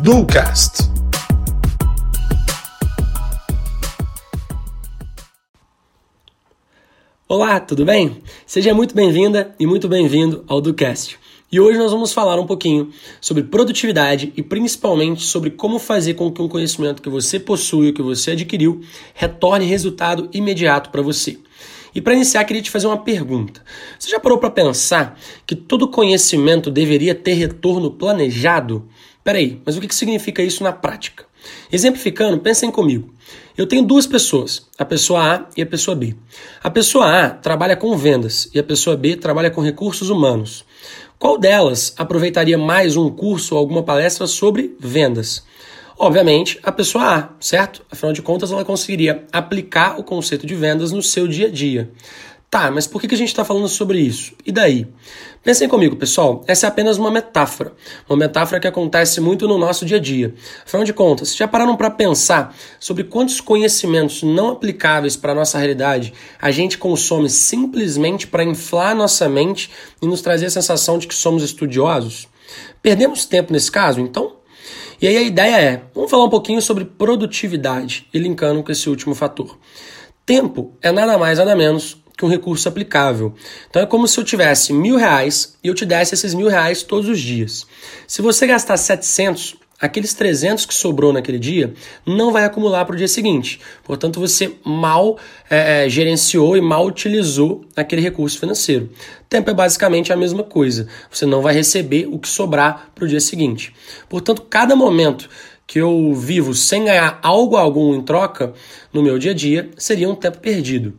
Bluecast. Olá, tudo bem? Seja muito bem-vinda e muito bem-vindo ao Ducast. E hoje nós vamos falar um pouquinho sobre produtividade e principalmente sobre como fazer com que um conhecimento que você possui, que você adquiriu, retorne resultado imediato para você. E para iniciar, queria te fazer uma pergunta. Você já parou para pensar que todo conhecimento deveria ter retorno planejado? Peraí, mas o que significa isso na prática? Exemplificando, pensem comigo. Eu tenho duas pessoas, a pessoa A e a pessoa B. A pessoa A trabalha com vendas e a pessoa B trabalha com recursos humanos. Qual delas aproveitaria mais um curso ou alguma palestra sobre vendas? Obviamente, a pessoa A, certo? Afinal de contas, ela conseguiria aplicar o conceito de vendas no seu dia a dia. Tá, mas por que a gente está falando sobre isso? E daí? Pensem comigo, pessoal, essa é apenas uma metáfora. Uma metáfora que acontece muito no nosso dia a dia. Afinal de contas, já pararam para pensar sobre quantos conhecimentos não aplicáveis para a nossa realidade a gente consome simplesmente para inflar nossa mente e nos trazer a sensação de que somos estudiosos? Perdemos tempo nesse caso, então? E aí a ideia é, vamos falar um pouquinho sobre produtividade e linkando com esse último fator. Tempo é nada mais nada menos que um recurso aplicável. Então é como se eu tivesse mil reais e eu te desse esses mil reais todos os dias. Se você gastar 700, aqueles 300 que sobrou naquele dia não vai acumular para o dia seguinte. Portanto, você mal é, é, gerenciou e mal utilizou aquele recurso financeiro. Tempo é basicamente a mesma coisa. Você não vai receber o que sobrar para o dia seguinte. Portanto, cada momento que eu vivo sem ganhar algo algum em troca no meu dia a dia seria um tempo perdido.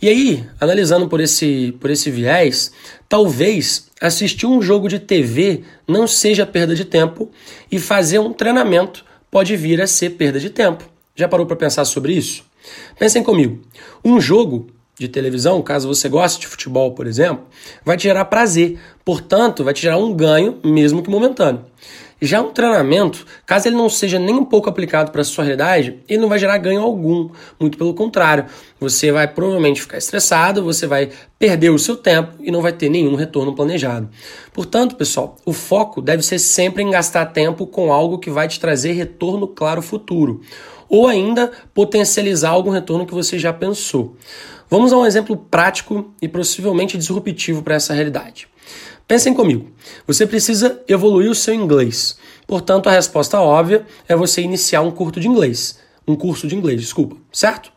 E aí, analisando por esse, por esse viés, talvez assistir um jogo de TV não seja perda de tempo e fazer um treinamento pode vir a ser perda de tempo. Já parou para pensar sobre isso? Pensem comigo. Um jogo de televisão, caso você goste de futebol, por exemplo, vai te gerar prazer, portanto, vai te gerar um ganho, mesmo que momentâneo. Já um treinamento, caso ele não seja nem um pouco aplicado para a sua realidade, ele não vai gerar ganho algum. Muito pelo contrário, você vai provavelmente ficar estressado, você vai perder o seu tempo e não vai ter nenhum retorno planejado. Portanto, pessoal, o foco deve ser sempre em gastar tempo com algo que vai te trazer retorno claro futuro, ou ainda potencializar algum retorno que você já pensou. Vamos a um exemplo prático e possivelmente disruptivo para essa realidade. Pensem comigo. Você precisa evoluir o seu inglês. Portanto, a resposta óbvia é você iniciar um curso de inglês. Um curso de inglês, desculpa, certo?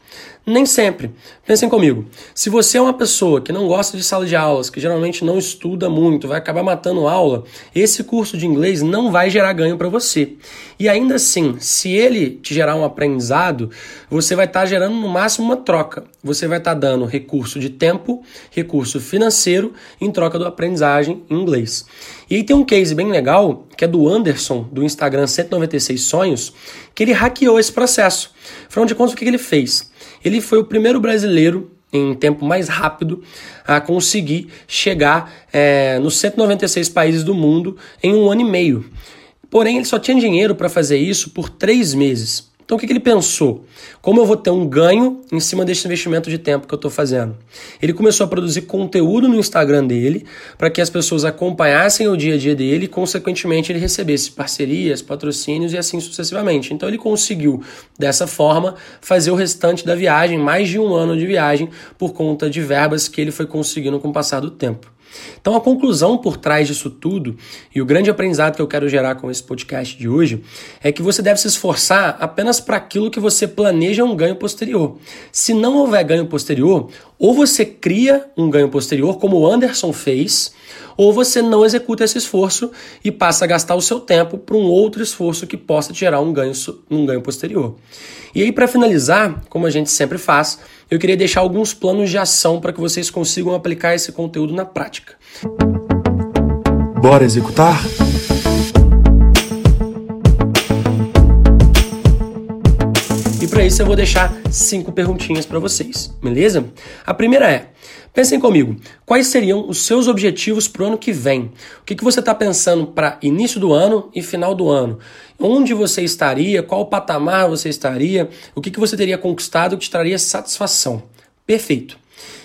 Nem sempre. Pensem comigo. Se você é uma pessoa que não gosta de sala de aulas, que geralmente não estuda muito, vai acabar matando aula, esse curso de inglês não vai gerar ganho para você. E ainda assim, se ele te gerar um aprendizado, você vai estar tá gerando no máximo uma troca. Você vai estar tá dando recurso de tempo, recurso financeiro em troca da aprendizagem em inglês. E aí tem um case bem legal, que é do Anderson, do Instagram 196 Sonhos, que ele hackeou esse processo. Afinal de contas, o que ele fez? Ele foi o primeiro brasileiro em tempo mais rápido a conseguir chegar é, nos 196 países do mundo em um ano e meio. Porém, ele só tinha dinheiro para fazer isso por três meses. Então o que, que ele pensou? Como eu vou ter um ganho em cima desse investimento de tempo que eu estou fazendo? Ele começou a produzir conteúdo no Instagram dele para que as pessoas acompanhassem o dia a dia dele e, consequentemente, ele recebesse parcerias, patrocínios e assim sucessivamente. Então ele conseguiu, dessa forma, fazer o restante da viagem, mais de um ano de viagem, por conta de verbas que ele foi conseguindo com o passar do tempo. Então, a conclusão por trás disso tudo, e o grande aprendizado que eu quero gerar com esse podcast de hoje, é que você deve se esforçar apenas para aquilo que você planeja um ganho posterior. Se não houver ganho posterior, ou você cria um ganho posterior, como o Anderson fez, ou você não executa esse esforço e passa a gastar o seu tempo para um outro esforço que possa gerar um ganho, um ganho posterior. E aí, para finalizar, como a gente sempre faz, eu queria deixar alguns planos de ação para que vocês consigam aplicar esse conteúdo na prática. Bora executar? Para isso eu vou deixar cinco perguntinhas para vocês, beleza? A primeira é: pensem comigo, quais seriam os seus objetivos para o ano que vem? O que, que você está pensando para início do ano e final do ano? onde você estaria, qual patamar você estaria, o que, que você teria conquistado que te traria satisfação. Perfeito.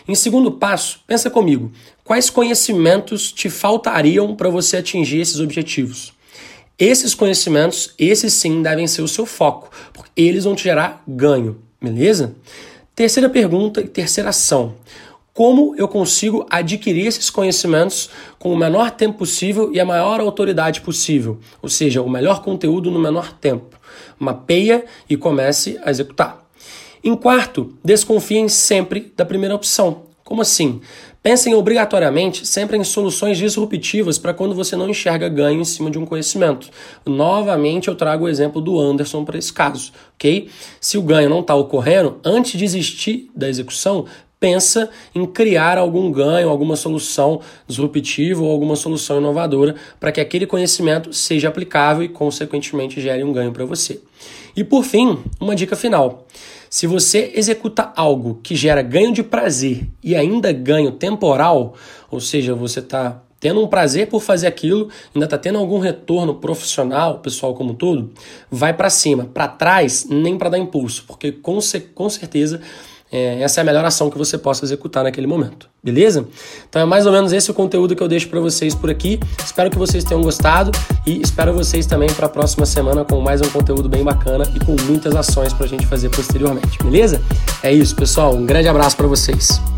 Em segundo passo, pensa comigo, quais conhecimentos te faltariam para você atingir esses objetivos? Esses conhecimentos, esses sim, devem ser o seu foco, porque eles vão te gerar ganho, beleza? Terceira pergunta e terceira ação. Como eu consigo adquirir esses conhecimentos com o menor tempo possível e a maior autoridade possível? Ou seja, o melhor conteúdo no menor tempo. Mapeia e comece a executar. Em quarto, desconfiem sempre da primeira opção. Como assim? Pensem obrigatoriamente sempre em soluções disruptivas para quando você não enxerga ganho em cima de um conhecimento. Novamente, eu trago o exemplo do Anderson para esse caso, ok? Se o ganho não está ocorrendo, antes de desistir da execução, pensa em criar algum ganho, alguma solução disruptiva ou alguma solução inovadora para que aquele conhecimento seja aplicável e, consequentemente, gere um ganho para você. E por fim, uma dica final. Se você executa algo que gera ganho de prazer e ainda ganho temporal, ou seja, você está tendo um prazer por fazer aquilo, ainda está tendo algum retorno profissional, pessoal como todo, vai para cima. Para trás, nem para dar impulso, porque com, com certeza é, essa é a melhor ação que você possa executar naquele momento, beleza? Então é mais ou menos esse o conteúdo que eu deixo para vocês por aqui. Espero que vocês tenham gostado e espero vocês também para a próxima semana com mais um conteúdo bem bacana e com muitas ações para a gente fazer posteriormente, beleza? É isso, pessoal. Um grande abraço para vocês.